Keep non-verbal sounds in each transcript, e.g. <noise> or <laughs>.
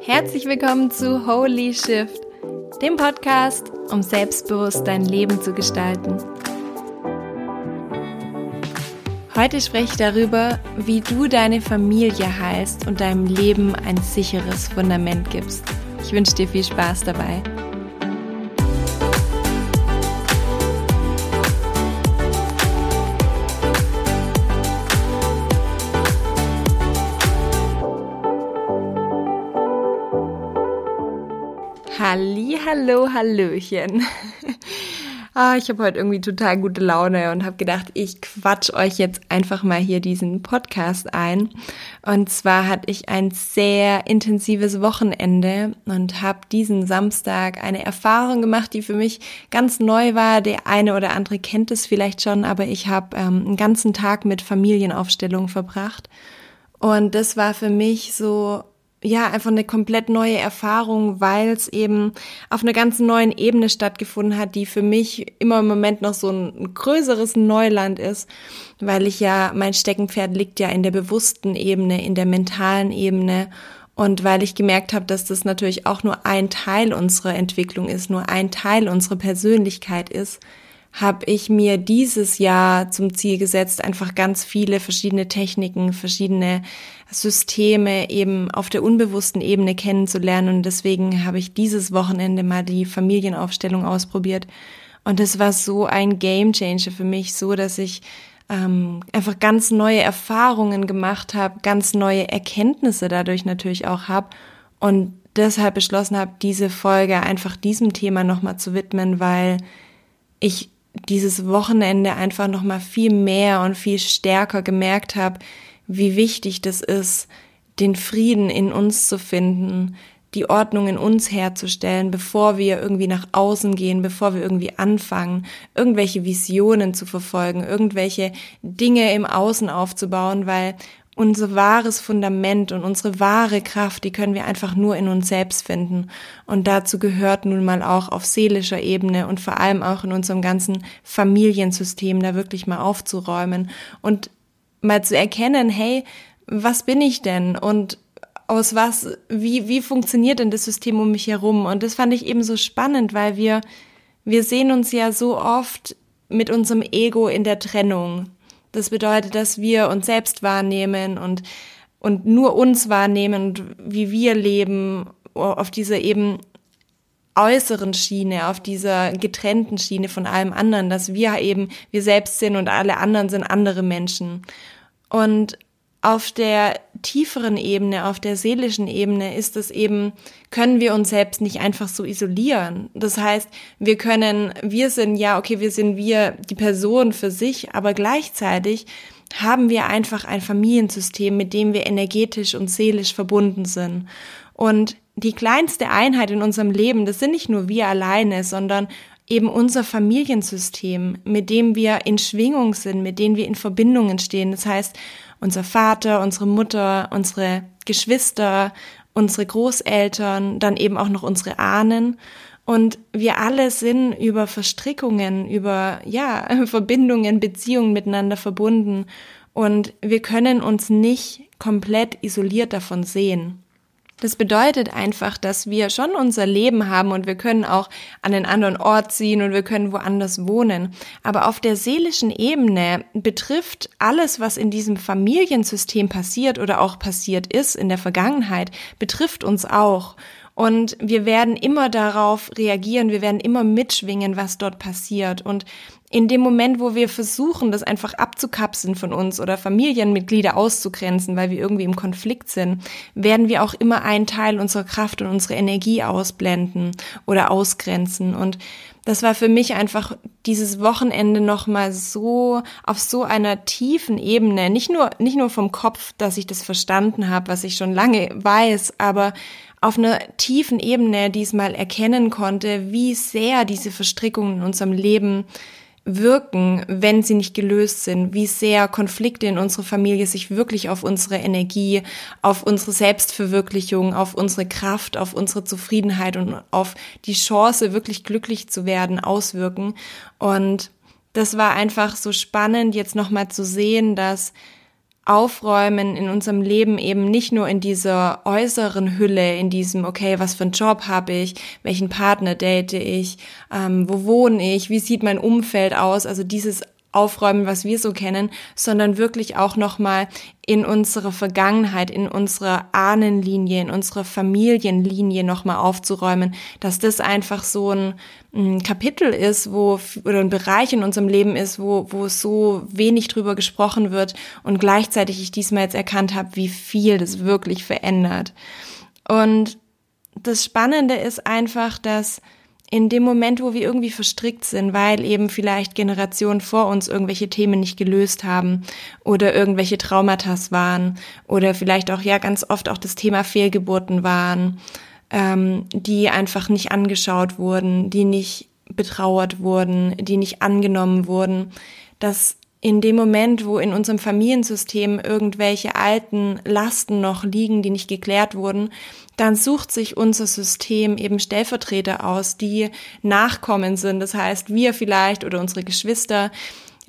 Herzlich willkommen zu Holy Shift, dem Podcast, um selbstbewusst dein Leben zu gestalten. Heute spreche ich darüber, wie du deine Familie heilst und deinem Leben ein sicheres Fundament gibst. Ich wünsche dir viel Spaß dabei. Hallo, hallöchen. <laughs> ah, ich habe heute irgendwie total gute Laune und habe gedacht, ich quatsch euch jetzt einfach mal hier diesen Podcast ein. Und zwar hatte ich ein sehr intensives Wochenende und habe diesen Samstag eine Erfahrung gemacht, die für mich ganz neu war. Der eine oder andere kennt es vielleicht schon, aber ich habe ähm, einen ganzen Tag mit Familienaufstellung verbracht. Und das war für mich so ja, einfach eine komplett neue Erfahrung, weil es eben auf einer ganz neuen Ebene stattgefunden hat, die für mich immer im Moment noch so ein größeres Neuland ist, weil ich ja, mein Steckenpferd liegt ja in der bewussten Ebene, in der mentalen Ebene. Und weil ich gemerkt habe, dass das natürlich auch nur ein Teil unserer Entwicklung ist, nur ein Teil unserer Persönlichkeit ist, habe ich mir dieses Jahr zum Ziel gesetzt, einfach ganz viele verschiedene Techniken, verschiedene Systeme eben auf der unbewussten Ebene kennenzulernen. Und deswegen habe ich dieses Wochenende mal die Familienaufstellung ausprobiert. Und es war so ein Game Changer für mich, so dass ich ähm, einfach ganz neue Erfahrungen gemacht habe, ganz neue Erkenntnisse dadurch natürlich auch habe. Und deshalb beschlossen habe, diese Folge einfach diesem Thema nochmal zu widmen, weil ich dieses Wochenende einfach noch mal viel mehr und viel stärker gemerkt habe, wie wichtig das ist, den Frieden in uns zu finden, die Ordnung in uns herzustellen, bevor wir irgendwie nach außen gehen, bevor wir irgendwie anfangen, irgendwelche Visionen zu verfolgen, irgendwelche Dinge im Außen aufzubauen, weil unser wahres Fundament und unsere wahre Kraft, die können wir einfach nur in uns selbst finden. Und dazu gehört nun mal auch auf seelischer Ebene und vor allem auch in unserem ganzen Familiensystem da wirklich mal aufzuräumen und mal zu erkennen, hey, was bin ich denn? Und aus was, wie, wie funktioniert denn das System um mich herum? Und das fand ich eben so spannend, weil wir, wir sehen uns ja so oft mit unserem Ego in der Trennung. Das bedeutet, dass wir uns selbst wahrnehmen und, und nur uns wahrnehmen und wie wir leben auf dieser eben äußeren Schiene, auf dieser getrennten Schiene von allem anderen, dass wir eben wir selbst sind und alle anderen sind andere Menschen. Und auf der tieferen Ebene, auf der seelischen Ebene ist es eben, können wir uns selbst nicht einfach so isolieren. Das heißt, wir können, wir sind ja, okay, wir sind wir, die Person für sich, aber gleichzeitig haben wir einfach ein Familiensystem, mit dem wir energetisch und seelisch verbunden sind. Und die kleinste Einheit in unserem Leben, das sind nicht nur wir alleine, sondern eben unser Familiensystem, mit dem wir in Schwingung sind, mit dem wir in Verbindungen stehen. Das heißt, unser Vater, unsere Mutter, unsere Geschwister, unsere Großeltern, dann eben auch noch unsere Ahnen. Und wir alle sind über Verstrickungen, über, ja, <laughs> Verbindungen, Beziehungen miteinander verbunden. Und wir können uns nicht komplett isoliert davon sehen. Das bedeutet einfach, dass wir schon unser Leben haben und wir können auch an einen anderen Ort ziehen und wir können woanders wohnen. Aber auf der seelischen Ebene betrifft alles, was in diesem Familiensystem passiert oder auch passiert ist in der Vergangenheit, betrifft uns auch. Und wir werden immer darauf reagieren, wir werden immer mitschwingen, was dort passiert. Und in dem Moment, wo wir versuchen, das einfach abzukapseln von uns oder Familienmitglieder auszugrenzen, weil wir irgendwie im Konflikt sind, werden wir auch immer einen Teil unserer Kraft und unserer Energie ausblenden oder ausgrenzen. Und das war für mich einfach dieses Wochenende nochmal so auf so einer tiefen Ebene, nicht nur, nicht nur vom Kopf, dass ich das verstanden habe, was ich schon lange weiß, aber auf einer tiefen Ebene diesmal erkennen konnte, wie sehr diese Verstrickungen in unserem Leben wirken, wenn sie nicht gelöst sind, wie sehr Konflikte in unserer Familie sich wirklich auf unsere Energie, auf unsere Selbstverwirklichung, auf unsere Kraft, auf unsere Zufriedenheit und auf die Chance, wirklich glücklich zu werden, auswirken. Und das war einfach so spannend, jetzt nochmal zu sehen, dass aufräumen in unserem Leben eben nicht nur in dieser äußeren Hülle, in diesem, okay, was für einen Job habe ich, welchen Partner date ich, ähm, wo wohne ich, wie sieht mein Umfeld aus, also dieses aufräumen, was wir so kennen, sondern wirklich auch nochmal in unsere Vergangenheit, in unsere Ahnenlinie, in unsere Familienlinie nochmal aufzuräumen, dass das einfach so ein, ein, Kapitel ist, wo, oder ein Bereich in unserem Leben ist, wo, wo so wenig drüber gesprochen wird und gleichzeitig ich diesmal jetzt erkannt habe, wie viel das wirklich verändert. Und das Spannende ist einfach, dass in dem Moment, wo wir irgendwie verstrickt sind, weil eben vielleicht Generationen vor uns irgendwelche Themen nicht gelöst haben oder irgendwelche Traumata waren oder vielleicht auch ja ganz oft auch das Thema Fehlgeburten waren, ähm, die einfach nicht angeschaut wurden, die nicht betrauert wurden, die nicht angenommen wurden, dass in dem Moment, wo in unserem Familiensystem irgendwelche alten Lasten noch liegen, die nicht geklärt wurden, dann sucht sich unser System eben Stellvertreter aus, die Nachkommen sind. Das heißt, wir vielleicht oder unsere Geschwister,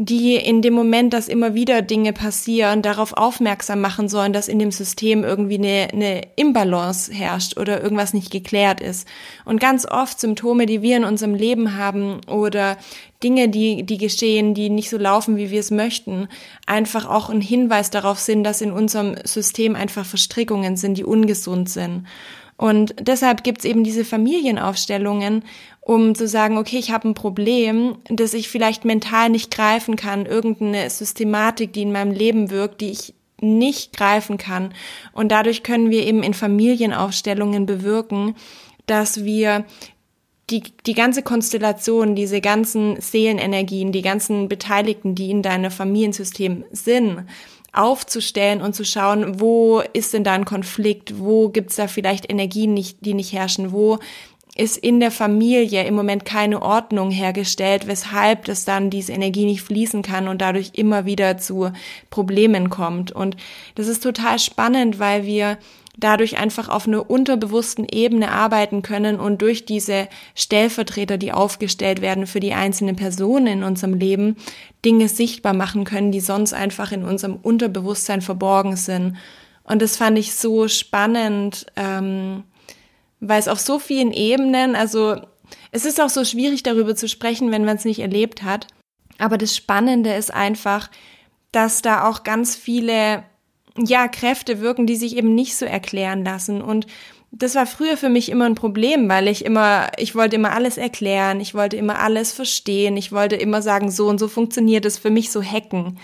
die in dem Moment, dass immer wieder Dinge passieren, darauf aufmerksam machen sollen, dass in dem System irgendwie eine, eine Imbalance herrscht oder irgendwas nicht geklärt ist. Und ganz oft Symptome, die wir in unserem Leben haben oder Dinge, die, die geschehen, die nicht so laufen, wie wir es möchten, einfach auch ein Hinweis darauf sind, dass in unserem System einfach Verstrickungen sind, die ungesund sind. Und deshalb gibt's eben diese Familienaufstellungen, um zu sagen, okay, ich habe ein Problem, das ich vielleicht mental nicht greifen kann, irgendeine Systematik, die in meinem Leben wirkt, die ich nicht greifen kann. Und dadurch können wir eben in Familienaufstellungen bewirken, dass wir die, die ganze Konstellation, diese ganzen Seelenenergien, die ganzen Beteiligten, die in deinem Familiensystem sind, aufzustellen und zu schauen, wo ist denn da ein Konflikt, wo gibt's da vielleicht Energien, nicht, die nicht herrschen, wo ist in der Familie im Moment keine Ordnung hergestellt, weshalb das dann diese Energie nicht fließen kann und dadurch immer wieder zu Problemen kommt. Und das ist total spannend, weil wir dadurch einfach auf einer unterbewussten Ebene arbeiten können und durch diese Stellvertreter, die aufgestellt werden für die einzelnen Personen in unserem Leben, Dinge sichtbar machen können, die sonst einfach in unserem Unterbewusstsein verborgen sind. Und das fand ich so spannend, ähm, weil es auf so vielen Ebenen, also es ist auch so schwierig darüber zu sprechen, wenn man es nicht erlebt hat. Aber das Spannende ist einfach, dass da auch ganz viele ja, Kräfte wirken, die sich eben nicht so erklären lassen. Und das war früher für mich immer ein Problem, weil ich immer, ich wollte immer alles erklären, ich wollte immer alles verstehen, ich wollte immer sagen, so und so funktioniert es für mich so hacken.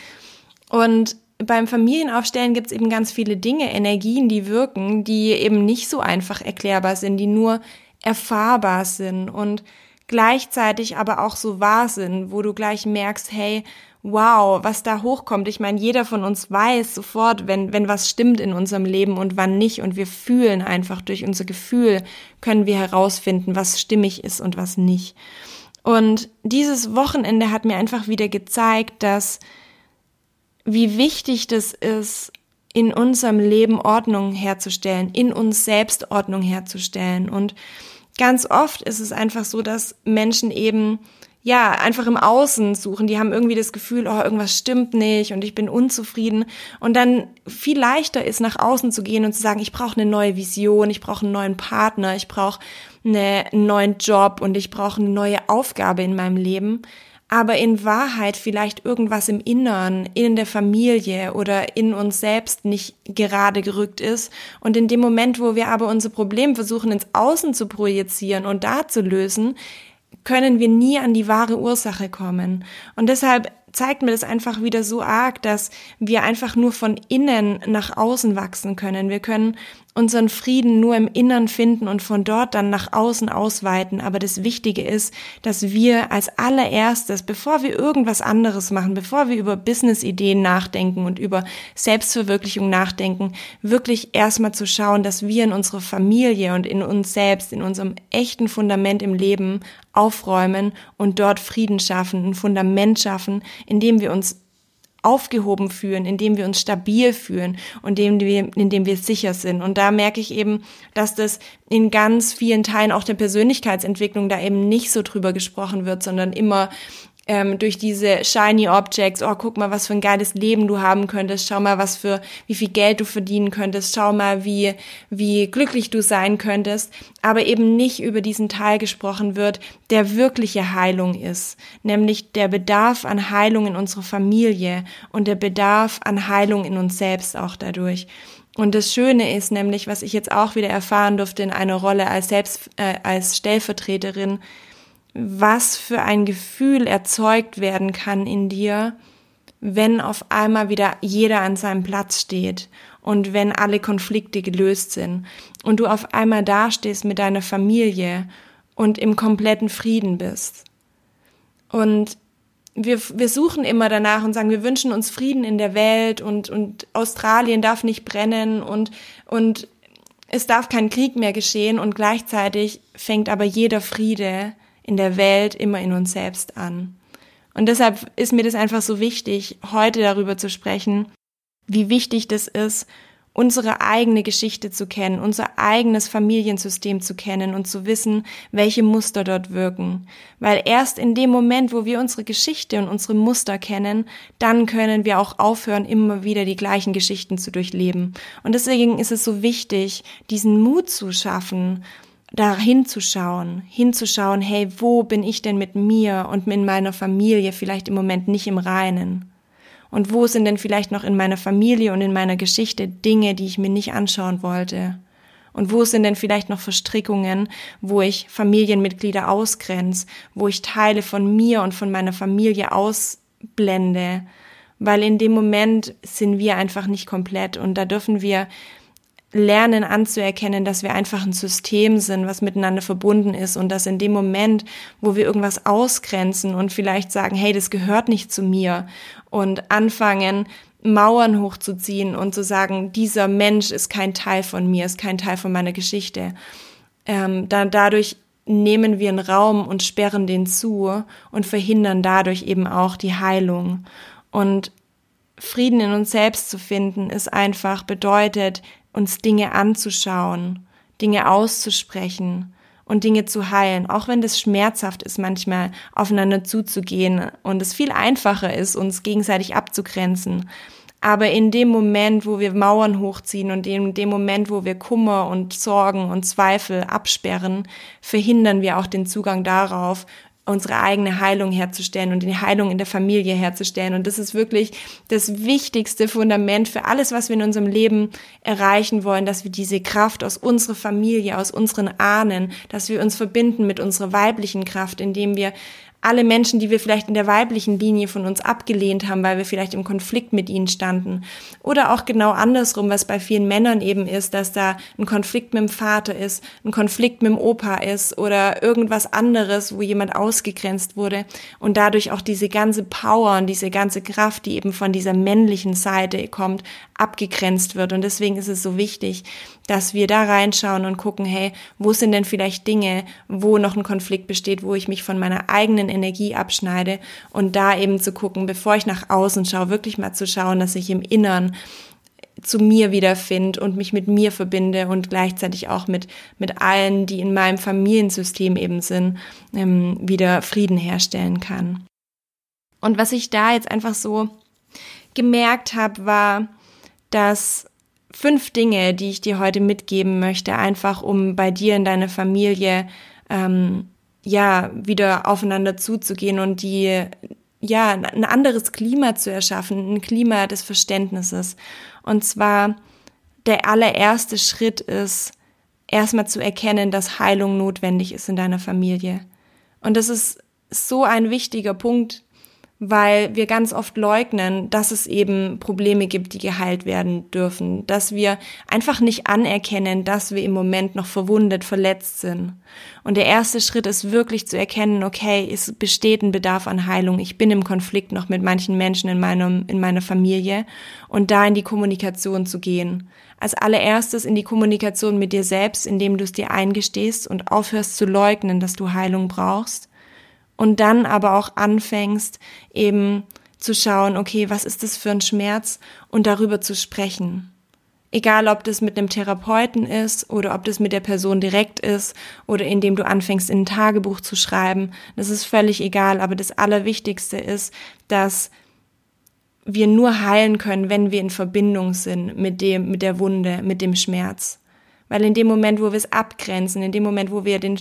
Und beim Familienaufstellen gibt es eben ganz viele Dinge, Energien, die wirken, die eben nicht so einfach erklärbar sind, die nur erfahrbar sind und gleichzeitig aber auch so wahr sind, wo du gleich merkst, hey, wow, was da hochkommt. Ich meine, jeder von uns weiß sofort, wenn, wenn was stimmt in unserem Leben und wann nicht. Und wir fühlen einfach durch unser Gefühl, können wir herausfinden, was stimmig ist und was nicht. Und dieses Wochenende hat mir einfach wieder gezeigt, dass wie wichtig das ist, in unserem Leben Ordnung herzustellen, in uns selbst Ordnung herzustellen. Und ganz oft ist es einfach so, dass Menschen eben ja, einfach im Außen suchen. Die haben irgendwie das Gefühl, oh, irgendwas stimmt nicht und ich bin unzufrieden. Und dann viel leichter ist, nach außen zu gehen und zu sagen, ich brauche eine neue Vision, ich brauche einen neuen Partner, ich brauche eine, einen neuen Job und ich brauche eine neue Aufgabe in meinem Leben. Aber in Wahrheit vielleicht irgendwas im Innern, in der Familie oder in uns selbst nicht gerade gerückt ist. Und in dem Moment, wo wir aber unser Problem versuchen ins Außen zu projizieren und da zu lösen, können wir nie an die wahre Ursache kommen. Und deshalb zeigt mir das einfach wieder so arg, dass wir einfach nur von innen nach außen wachsen können. Wir können unseren Frieden nur im Innern finden und von dort dann nach außen ausweiten. Aber das Wichtige ist, dass wir als allererstes, bevor wir irgendwas anderes machen, bevor wir über Business-Ideen nachdenken und über Selbstverwirklichung nachdenken, wirklich erstmal zu schauen, dass wir in unserer Familie und in uns selbst, in unserem echten Fundament im Leben aufräumen und dort Frieden schaffen, ein Fundament schaffen, in dem wir uns aufgehoben fühlen, indem wir uns stabil fühlen und indem wir, indem wir sicher sind. Und da merke ich eben, dass das in ganz vielen Teilen auch der Persönlichkeitsentwicklung da eben nicht so drüber gesprochen wird, sondern immer ähm, durch diese shiny Objects, oh, guck mal, was für ein geiles Leben du haben könntest, schau mal, was für, wie viel Geld du verdienen könntest, schau mal, wie, wie glücklich du sein könntest, aber eben nicht über diesen Teil gesprochen wird, der wirkliche Heilung ist, nämlich der Bedarf an Heilung in unserer Familie und der Bedarf an Heilung in uns selbst auch dadurch. Und das Schöne ist nämlich, was ich jetzt auch wieder erfahren durfte in einer Rolle als selbst äh, als Stellvertreterin, was für ein Gefühl erzeugt werden kann in dir, wenn auf einmal wieder jeder an seinem Platz steht und wenn alle Konflikte gelöst sind und du auf einmal dastehst mit deiner Familie und im kompletten Frieden bist. Und wir, wir suchen immer danach und sagen, wir wünschen uns Frieden in der Welt und, und Australien darf nicht brennen und, und es darf kein Krieg mehr geschehen und gleichzeitig fängt aber jeder Friede in der Welt immer in uns selbst an. Und deshalb ist mir das einfach so wichtig, heute darüber zu sprechen, wie wichtig das ist, unsere eigene Geschichte zu kennen, unser eigenes Familiensystem zu kennen und zu wissen, welche Muster dort wirken. Weil erst in dem Moment, wo wir unsere Geschichte und unsere Muster kennen, dann können wir auch aufhören, immer wieder die gleichen Geschichten zu durchleben. Und deswegen ist es so wichtig, diesen Mut zu schaffen, da hinzuschauen, hinzuschauen, hey, wo bin ich denn mit mir und mit meiner Familie vielleicht im Moment nicht im Reinen? Und wo sind denn vielleicht noch in meiner Familie und in meiner Geschichte Dinge, die ich mir nicht anschauen wollte? Und wo sind denn vielleicht noch Verstrickungen, wo ich Familienmitglieder ausgrenze, wo ich Teile von mir und von meiner Familie ausblende? Weil in dem Moment sind wir einfach nicht komplett und da dürfen wir lernen anzuerkennen, dass wir einfach ein System sind, was miteinander verbunden ist und dass in dem Moment, wo wir irgendwas ausgrenzen und vielleicht sagen, hey, das gehört nicht zu mir und anfangen, Mauern hochzuziehen und zu sagen, dieser Mensch ist kein Teil von mir, ist kein Teil von meiner Geschichte, ähm, dann dadurch nehmen wir einen Raum und sperren den zu und verhindern dadurch eben auch die Heilung. Und Frieden in uns selbst zu finden, ist einfach bedeutet, uns Dinge anzuschauen, Dinge auszusprechen und Dinge zu heilen, auch wenn das schmerzhaft ist, manchmal aufeinander zuzugehen und es viel einfacher ist, uns gegenseitig abzugrenzen. Aber in dem Moment, wo wir Mauern hochziehen und in dem Moment, wo wir Kummer und Sorgen und Zweifel absperren, verhindern wir auch den Zugang darauf, unsere eigene Heilung herzustellen und die Heilung in der Familie herzustellen. Und das ist wirklich das wichtigste Fundament für alles, was wir in unserem Leben erreichen wollen, dass wir diese Kraft aus unserer Familie, aus unseren Ahnen, dass wir uns verbinden mit unserer weiblichen Kraft, indem wir alle Menschen, die wir vielleicht in der weiblichen Linie von uns abgelehnt haben, weil wir vielleicht im Konflikt mit ihnen standen. Oder auch genau andersrum, was bei vielen Männern eben ist, dass da ein Konflikt mit dem Vater ist, ein Konflikt mit dem Opa ist oder irgendwas anderes, wo jemand ausgegrenzt wurde und dadurch auch diese ganze Power und diese ganze Kraft, die eben von dieser männlichen Seite kommt, abgegrenzt wird. Und deswegen ist es so wichtig, dass wir da reinschauen und gucken, hey, wo sind denn vielleicht Dinge, wo noch ein Konflikt besteht, wo ich mich von meiner eigenen Energie abschneide und da eben zu gucken, bevor ich nach außen schaue, wirklich mal zu schauen, dass ich im Innern zu mir wiederfinde und mich mit mir verbinde und gleichzeitig auch mit, mit allen, die in meinem Familiensystem eben sind, ähm, wieder Frieden herstellen kann. Und was ich da jetzt einfach so gemerkt habe, war, dass fünf Dinge, die ich dir heute mitgeben möchte, einfach um bei dir in deiner Familie ähm, ja wieder aufeinander zuzugehen und die ja ein anderes Klima zu erschaffen, ein Klima des Verständnisses. Und zwar der allererste Schritt ist erstmal zu erkennen, dass Heilung notwendig ist in deiner Familie. Und das ist so ein wichtiger Punkt, weil wir ganz oft leugnen, dass es eben Probleme gibt, die geheilt werden dürfen, dass wir einfach nicht anerkennen, dass wir im Moment noch verwundet, verletzt sind. Und der erste Schritt ist wirklich zu erkennen, okay, es besteht ein Bedarf an Heilung. Ich bin im Konflikt noch mit manchen Menschen in meinem, in meiner Familie und da in die Kommunikation zu gehen. Als allererstes in die Kommunikation mit dir selbst, indem du es dir eingestehst und aufhörst zu leugnen, dass du Heilung brauchst und dann aber auch anfängst, eben zu schauen, okay, was ist das für ein Schmerz und darüber zu sprechen. Egal, ob das mit einem Therapeuten ist oder ob das mit der Person direkt ist oder indem du anfängst, in ein Tagebuch zu schreiben. Das ist völlig egal. Aber das Allerwichtigste ist, dass wir nur heilen können, wenn wir in Verbindung sind mit dem, mit der Wunde, mit dem Schmerz. Weil in dem Moment, wo wir es abgrenzen, in dem Moment, wo wir den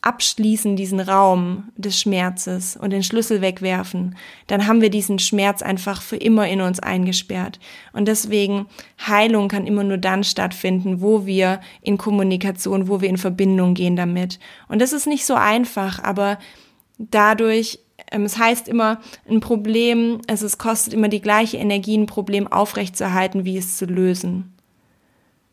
abschließen, diesen Raum des Schmerzes und den Schlüssel wegwerfen, dann haben wir diesen Schmerz einfach für immer in uns eingesperrt. Und deswegen, Heilung kann immer nur dann stattfinden, wo wir in Kommunikation, wo wir in Verbindung gehen damit. Und das ist nicht so einfach, aber dadurch ähm, es heißt immer, ein Problem, also es kostet immer die gleiche Energie, ein Problem aufrechtzuerhalten, wie es zu lösen.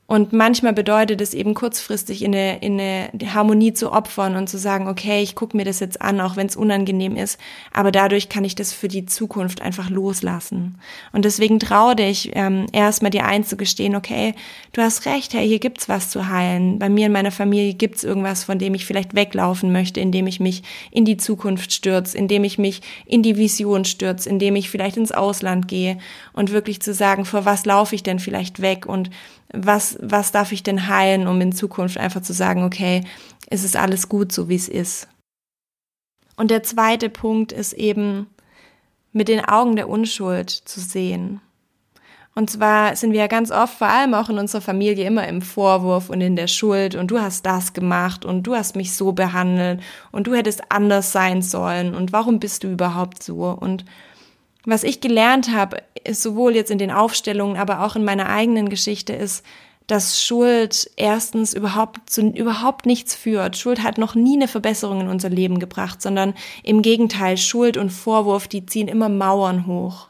Und manchmal bedeutet es eben kurzfristig in eine, in eine Harmonie zu opfern und zu sagen, okay, ich gucke mir das jetzt an, auch wenn es unangenehm ist, aber dadurch kann ich das für die Zukunft einfach loslassen. Und deswegen traue dich ähm, erstmal dir einzugestehen, okay, du hast recht, hey, hier gibt's was zu heilen. Bei mir in meiner Familie gibt's irgendwas, von dem ich vielleicht weglaufen möchte, indem ich mich in die Zukunft stürze, indem ich mich in die Vision stürze, indem ich vielleicht ins Ausland gehe und wirklich zu sagen, vor was laufe ich denn vielleicht weg und was, was darf ich denn heilen, um in Zukunft einfach zu sagen, okay, es ist alles gut, so wie es ist. Und der zweite Punkt ist eben, mit den Augen der Unschuld zu sehen. Und zwar sind wir ja ganz oft, vor allem auch in unserer Familie, immer im Vorwurf und in der Schuld und du hast das gemacht und du hast mich so behandelt und du hättest anders sein sollen und warum bist du überhaupt so? Und was ich gelernt habe, sowohl jetzt in den Aufstellungen, aber auch in meiner eigenen Geschichte, ist, dass Schuld erstens überhaupt zu überhaupt nichts führt. Schuld hat noch nie eine Verbesserung in unser Leben gebracht, sondern im Gegenteil, Schuld und Vorwurf, die ziehen immer Mauern hoch.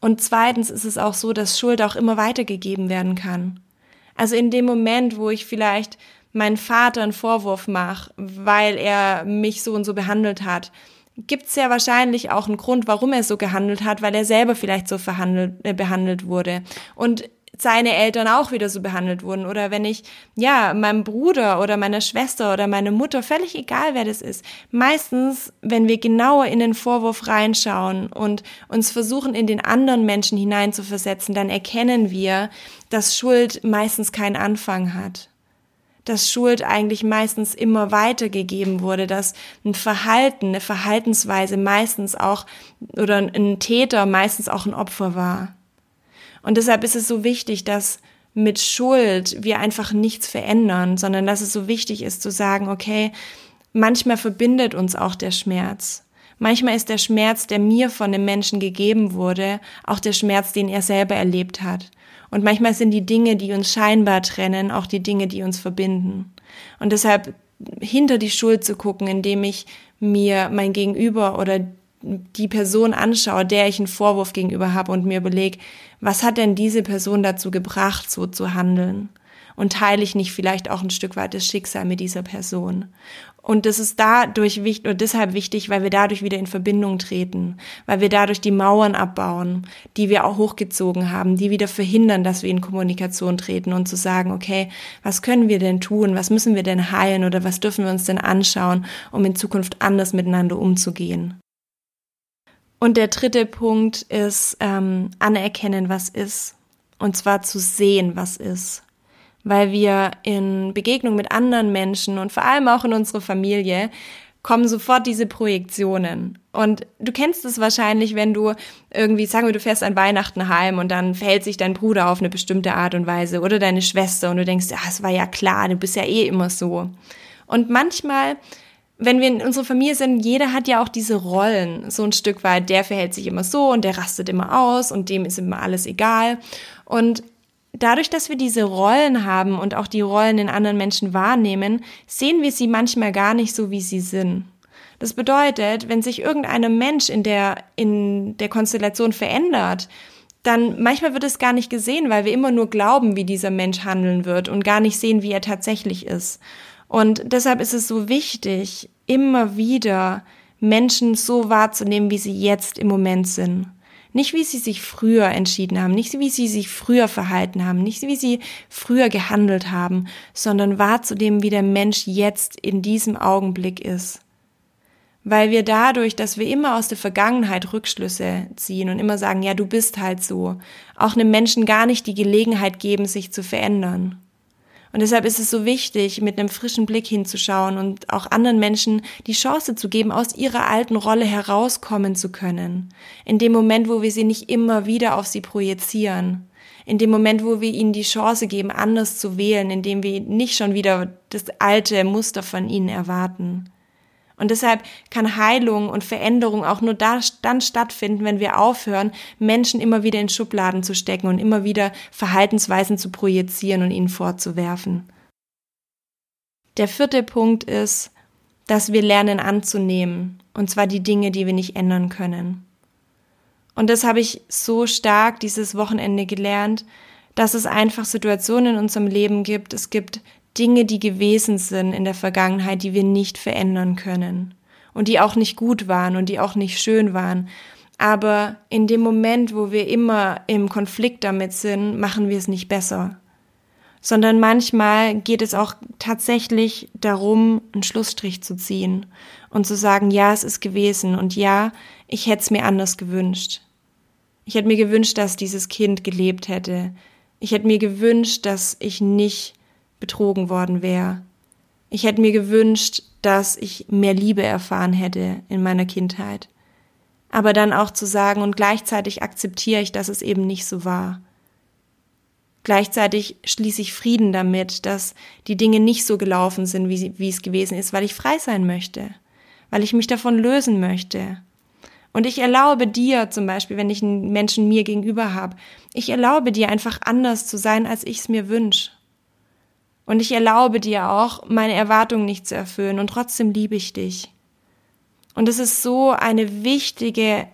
Und zweitens ist es auch so, dass Schuld auch immer weitergegeben werden kann. Also in dem Moment, wo ich vielleicht meinen Vater einen Vorwurf mache, weil er mich so und so behandelt hat, gibt es ja wahrscheinlich auch einen Grund, warum er so gehandelt hat, weil er selber vielleicht so verhandelt, äh, behandelt wurde. Und seine Eltern auch wieder so behandelt wurden oder wenn ich, ja, meinem Bruder oder meiner Schwester oder meine Mutter, völlig egal wer das ist, meistens, wenn wir genauer in den Vorwurf reinschauen und uns versuchen, in den anderen Menschen hineinzuversetzen, dann erkennen wir, dass Schuld meistens keinen Anfang hat dass Schuld eigentlich meistens immer weitergegeben wurde, dass ein Verhalten, eine Verhaltensweise meistens auch oder ein Täter meistens auch ein Opfer war. Und deshalb ist es so wichtig, dass mit Schuld wir einfach nichts verändern, sondern dass es so wichtig ist zu sagen, okay, manchmal verbindet uns auch der Schmerz. Manchmal ist der Schmerz, der mir von dem Menschen gegeben wurde, auch der Schmerz, den er selber erlebt hat. Und manchmal sind die Dinge, die uns scheinbar trennen, auch die Dinge, die uns verbinden. Und deshalb hinter die Schuld zu gucken, indem ich mir mein Gegenüber oder die Person anschaue, der ich einen Vorwurf gegenüber habe und mir überlege, was hat denn diese Person dazu gebracht, so zu handeln? Und teile ich nicht vielleicht auch ein Stück weit das Schicksal mit dieser Person? Und das ist dadurch wichtig und deshalb wichtig, weil wir dadurch wieder in Verbindung treten, weil wir dadurch die Mauern abbauen, die wir auch hochgezogen haben, die wieder verhindern, dass wir in Kommunikation treten und zu sagen, okay, was können wir denn tun, was müssen wir denn heilen oder was dürfen wir uns denn anschauen, um in Zukunft anders miteinander umzugehen. Und der dritte Punkt ist ähm, anerkennen, was ist. Und zwar zu sehen, was ist weil wir in Begegnung mit anderen Menschen und vor allem auch in unserer Familie kommen sofort diese Projektionen. Und du kennst es wahrscheinlich, wenn du irgendwie, sagen wir, du fährst an Weihnachten heim und dann verhält sich dein Bruder auf eine bestimmte Art und Weise oder deine Schwester und du denkst, ja, es war ja klar, du bist ja eh immer so. Und manchmal, wenn wir in unserer Familie sind, jeder hat ja auch diese Rollen, so ein Stück weit, der verhält sich immer so und der rastet immer aus und dem ist immer alles egal. Und Dadurch, dass wir diese Rollen haben und auch die Rollen in anderen Menschen wahrnehmen, sehen wir sie manchmal gar nicht so, wie sie sind. Das bedeutet, wenn sich irgendein Mensch in der, in der Konstellation verändert, dann manchmal wird es gar nicht gesehen, weil wir immer nur glauben, wie dieser Mensch handeln wird und gar nicht sehen, wie er tatsächlich ist. Und deshalb ist es so wichtig, immer wieder Menschen so wahrzunehmen, wie sie jetzt im Moment sind. Nicht wie sie sich früher entschieden haben, nicht wie sie sich früher verhalten haben, nicht wie sie früher gehandelt haben, sondern wahrzudem, wie der Mensch jetzt in diesem Augenblick ist. weil wir dadurch, dass wir immer aus der Vergangenheit Rückschlüsse ziehen und immer sagen, ja, du bist halt so, auch einem Menschen gar nicht die Gelegenheit geben, sich zu verändern. Und deshalb ist es so wichtig, mit einem frischen Blick hinzuschauen und auch anderen Menschen die Chance zu geben, aus ihrer alten Rolle herauskommen zu können. In dem Moment, wo wir sie nicht immer wieder auf sie projizieren. In dem Moment, wo wir ihnen die Chance geben, anders zu wählen, indem wir nicht schon wieder das alte Muster von ihnen erwarten. Und deshalb kann Heilung und Veränderung auch nur da, dann stattfinden, wenn wir aufhören, Menschen immer wieder in Schubladen zu stecken und immer wieder Verhaltensweisen zu projizieren und ihnen vorzuwerfen. Der vierte Punkt ist, dass wir lernen anzunehmen, und zwar die Dinge, die wir nicht ändern können. Und das habe ich so stark dieses Wochenende gelernt, dass es einfach Situationen in unserem Leben gibt. Es gibt Dinge, die gewesen sind in der Vergangenheit, die wir nicht verändern können und die auch nicht gut waren und die auch nicht schön waren. Aber in dem Moment, wo wir immer im Konflikt damit sind, machen wir es nicht besser. Sondern manchmal geht es auch tatsächlich darum, einen Schlussstrich zu ziehen und zu sagen, ja, es ist gewesen und ja, ich hätte es mir anders gewünscht. Ich hätte mir gewünscht, dass dieses Kind gelebt hätte. Ich hätte mir gewünscht, dass ich nicht betrogen worden wäre. Ich hätte mir gewünscht, dass ich mehr Liebe erfahren hätte in meiner Kindheit. Aber dann auch zu sagen und gleichzeitig akzeptiere ich, dass es eben nicht so war. Gleichzeitig schließe ich Frieden damit, dass die Dinge nicht so gelaufen sind, wie, wie es gewesen ist, weil ich frei sein möchte, weil ich mich davon lösen möchte. Und ich erlaube dir zum Beispiel, wenn ich einen Menschen mir gegenüber habe, ich erlaube dir einfach anders zu sein, als ich es mir wünsche. Und ich erlaube dir auch, meine Erwartungen nicht zu erfüllen und trotzdem liebe ich dich. Und es ist so eine wichtige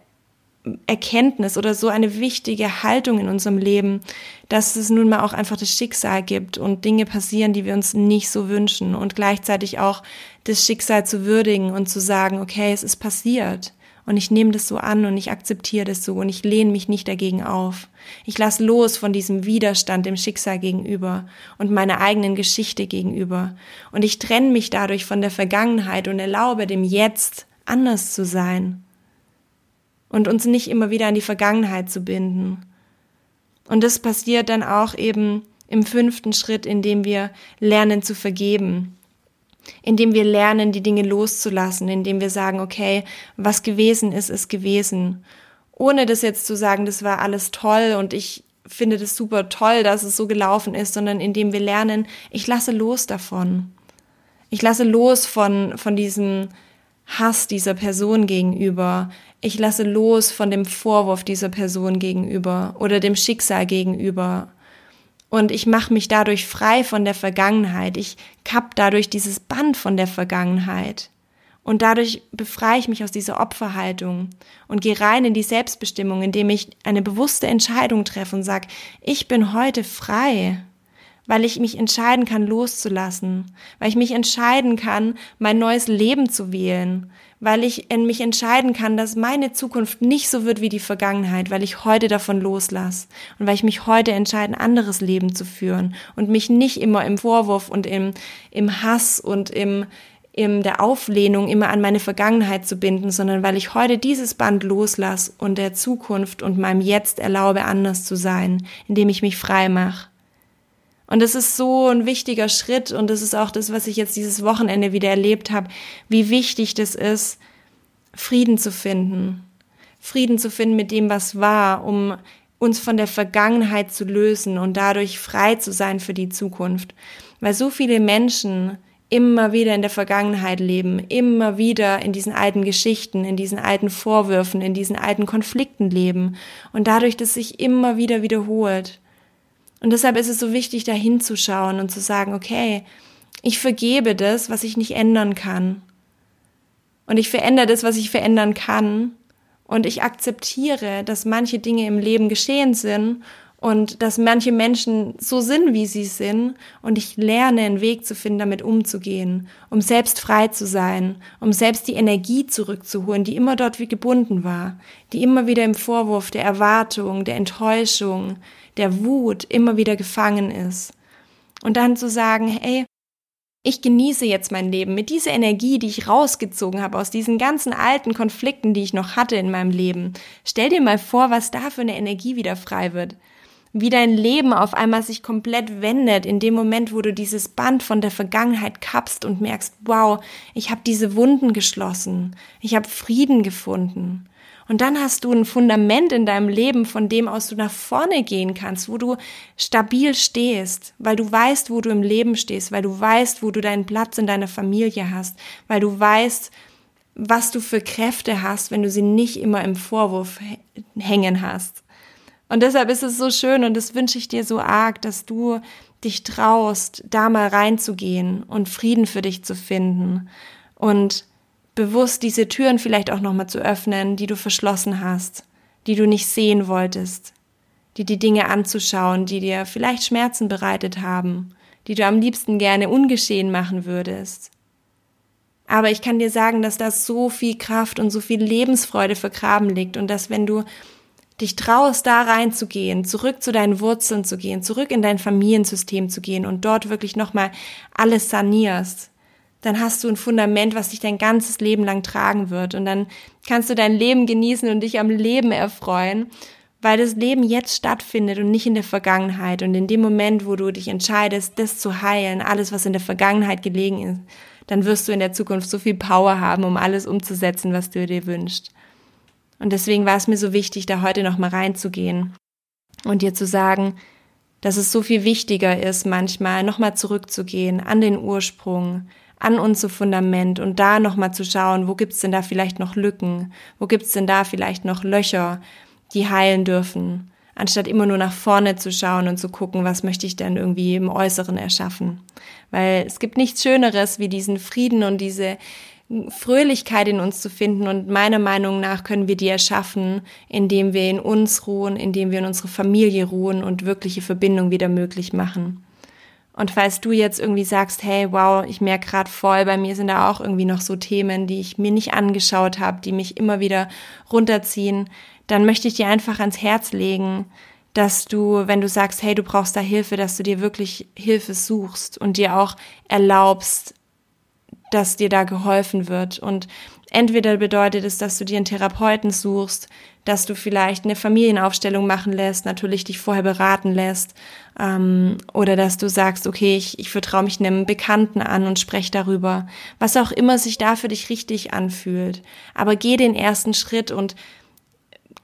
Erkenntnis oder so eine wichtige Haltung in unserem Leben, dass es nun mal auch einfach das Schicksal gibt und Dinge passieren, die wir uns nicht so wünschen und gleichzeitig auch das Schicksal zu würdigen und zu sagen, okay, es ist passiert. Und ich nehme das so an und ich akzeptiere das so und ich lehne mich nicht dagegen auf. Ich lasse los von diesem Widerstand dem Schicksal gegenüber und meiner eigenen Geschichte gegenüber. Und ich trenne mich dadurch von der Vergangenheit und erlaube dem Jetzt anders zu sein. Und uns nicht immer wieder an die Vergangenheit zu binden. Und das passiert dann auch eben im fünften Schritt, indem wir lernen zu vergeben indem wir lernen, die Dinge loszulassen, indem wir sagen, okay, was gewesen ist, ist gewesen. Ohne das jetzt zu sagen, das war alles toll und ich finde das super toll, dass es so gelaufen ist, sondern indem wir lernen, ich lasse los davon. Ich lasse los von, von diesem Hass dieser Person gegenüber. Ich lasse los von dem Vorwurf dieser Person gegenüber oder dem Schicksal gegenüber und ich mache mich dadurch frei von der Vergangenheit. Ich kapp dadurch dieses Band von der Vergangenheit. Und dadurch befreie ich mich aus dieser Opferhaltung und gehe rein in die Selbstbestimmung, indem ich eine bewusste Entscheidung treffe und sage, ich bin heute frei, weil ich mich entscheiden kann, loszulassen, weil ich mich entscheiden kann, mein neues Leben zu wählen, weil ich mich entscheiden kann, dass meine Zukunft nicht so wird wie die Vergangenheit, weil ich heute davon loslasse und weil ich mich heute entscheide, ein anderes Leben zu führen und mich nicht immer im Vorwurf und im, im Hass und im, in der Auflehnung immer an meine Vergangenheit zu binden, sondern weil ich heute dieses Band loslasse und der Zukunft und meinem Jetzt erlaube, anders zu sein, indem ich mich frei mache. Und das ist so ein wichtiger Schritt und das ist auch das, was ich jetzt dieses Wochenende wieder erlebt habe, wie wichtig das ist, Frieden zu finden. Frieden zu finden mit dem, was war, um uns von der Vergangenheit zu lösen und dadurch frei zu sein für die Zukunft. Weil so viele Menschen immer wieder in der Vergangenheit leben, immer wieder in diesen alten Geschichten, in diesen alten Vorwürfen, in diesen alten Konflikten leben und dadurch, dass sich immer wieder wiederholt. Und deshalb ist es so wichtig, da hinzuschauen und zu sagen, okay, ich vergebe das, was ich nicht ändern kann. Und ich verändere das, was ich verändern kann. Und ich akzeptiere, dass manche Dinge im Leben geschehen sind und dass manche Menschen so sind, wie sie sind. Und ich lerne, einen Weg zu finden, damit umzugehen, um selbst frei zu sein, um selbst die Energie zurückzuholen, die immer dort wie gebunden war, die immer wieder im Vorwurf der Erwartung, der Enttäuschung, der Wut immer wieder gefangen ist. Und dann zu sagen, hey, ich genieße jetzt mein Leben mit dieser Energie, die ich rausgezogen habe aus diesen ganzen alten Konflikten, die ich noch hatte in meinem Leben. Stell dir mal vor, was da für eine Energie wieder frei wird. Wie dein Leben auf einmal sich komplett wendet in dem Moment, wo du dieses Band von der Vergangenheit kappst und merkst, wow, ich habe diese Wunden geschlossen, ich habe Frieden gefunden. Und dann hast du ein Fundament in deinem Leben, von dem aus du nach vorne gehen kannst, wo du stabil stehst, weil du weißt, wo du im Leben stehst, weil du weißt, wo du deinen Platz in deiner Familie hast, weil du weißt, was du für Kräfte hast, wenn du sie nicht immer im Vorwurf hängen hast. Und deshalb ist es so schön und das wünsche ich dir so arg, dass du dich traust, da mal reinzugehen und Frieden für dich zu finden und bewusst diese Türen vielleicht auch nochmal zu öffnen, die du verschlossen hast, die du nicht sehen wolltest, die die Dinge anzuschauen, die dir vielleicht Schmerzen bereitet haben, die du am liebsten gerne ungeschehen machen würdest. Aber ich kann dir sagen, dass da so viel Kraft und so viel Lebensfreude vergraben liegt und dass wenn du dich traust, da reinzugehen, zurück zu deinen Wurzeln zu gehen, zurück in dein Familiensystem zu gehen und dort wirklich nochmal alles sanierst, dann hast du ein Fundament, was dich dein ganzes Leben lang tragen wird. Und dann kannst du dein Leben genießen und dich am Leben erfreuen, weil das Leben jetzt stattfindet und nicht in der Vergangenheit. Und in dem Moment, wo du dich entscheidest, das zu heilen, alles, was in der Vergangenheit gelegen ist, dann wirst du in der Zukunft so viel Power haben, um alles umzusetzen, was du dir wünschst. Und deswegen war es mir so wichtig, da heute nochmal reinzugehen und dir zu sagen, dass es so viel wichtiger ist, manchmal nochmal zurückzugehen an den Ursprung, an unser Fundament und da nochmal zu schauen, wo gibt's denn da vielleicht noch Lücken, wo gibt's denn da vielleicht noch Löcher, die heilen dürfen, anstatt immer nur nach vorne zu schauen und zu gucken, was möchte ich denn irgendwie im Äußeren erschaffen. Weil es gibt nichts Schöneres, wie diesen Frieden und diese Fröhlichkeit in uns zu finden und meiner Meinung nach können wir die erschaffen, indem wir in uns ruhen, indem wir in unsere Familie ruhen und wirkliche Verbindung wieder möglich machen. Und falls du jetzt irgendwie sagst, hey, wow, ich merke gerade voll, bei mir sind da auch irgendwie noch so Themen, die ich mir nicht angeschaut habe, die mich immer wieder runterziehen, dann möchte ich dir einfach ans Herz legen, dass du, wenn du sagst, hey, du brauchst da Hilfe, dass du dir wirklich Hilfe suchst und dir auch erlaubst, dass dir da geholfen wird. Und entweder bedeutet es, dass du dir einen Therapeuten suchst, dass du vielleicht eine Familienaufstellung machen lässt, natürlich dich vorher beraten lässt, ähm, oder dass du sagst, okay, ich, ich vertraue mich einem Bekannten an und spreche darüber, was auch immer sich da für dich richtig anfühlt. Aber geh den ersten Schritt und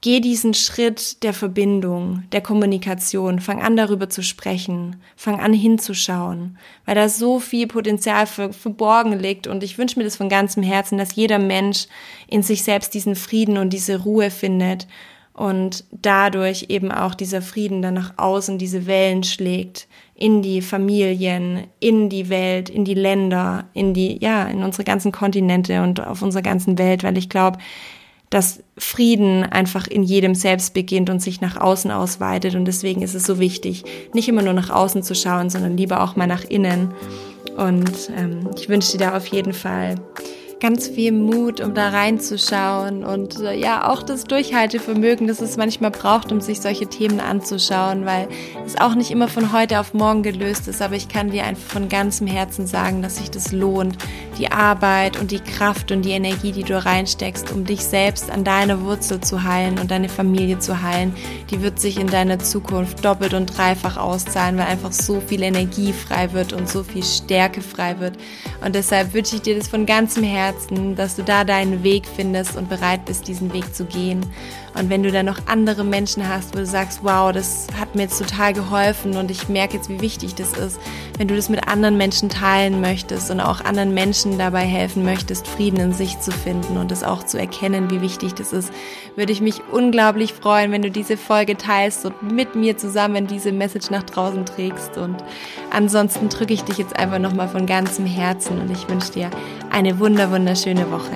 Geh diesen Schritt der Verbindung, der Kommunikation, fang an darüber zu sprechen, fang an hinzuschauen, weil da so viel Potenzial für, verborgen liegt. Und ich wünsche mir das von ganzem Herzen, dass jeder Mensch in sich selbst diesen Frieden und diese Ruhe findet und dadurch eben auch dieser Frieden dann nach außen diese Wellen schlägt. In die Familien, in die Welt, in die Länder, in die ja, in unsere ganzen Kontinente und auf unserer ganzen Welt, weil ich glaube, dass Frieden einfach in jedem selbst beginnt und sich nach außen ausweitet. Und deswegen ist es so wichtig, nicht immer nur nach außen zu schauen, sondern lieber auch mal nach innen. Und ähm, ich wünsche dir da auf jeden Fall ganz viel Mut, um da reinzuschauen und äh, ja, auch das Durchhaltevermögen, das es manchmal braucht, um sich solche Themen anzuschauen, weil es auch nicht immer von heute auf morgen gelöst ist, aber ich kann dir einfach von ganzem Herzen sagen, dass sich das lohnt, die Arbeit und die Kraft und die Energie, die du reinsteckst, um dich selbst an deiner Wurzel zu heilen und deine Familie zu heilen, die wird sich in deiner Zukunft doppelt und dreifach auszahlen, weil einfach so viel Energie frei wird und so viel Stärke frei wird. Und deshalb wünsche ich dir das von ganzem Herzen Herzen, dass du da deinen Weg findest und bereit bist, diesen Weg zu gehen. Und wenn du dann noch andere Menschen hast, wo du sagst, wow, das hat mir jetzt total geholfen und ich merke jetzt, wie wichtig das ist, wenn du das mit anderen Menschen teilen möchtest und auch anderen Menschen dabei helfen möchtest, Frieden in sich zu finden und es auch zu erkennen, wie wichtig das ist, würde ich mich unglaublich freuen, wenn du diese Folge teilst und mit mir zusammen diese Message nach draußen trägst. Und ansonsten drücke ich dich jetzt einfach nochmal von ganzem Herzen und ich wünsche dir eine wunder, wunderschöne Woche.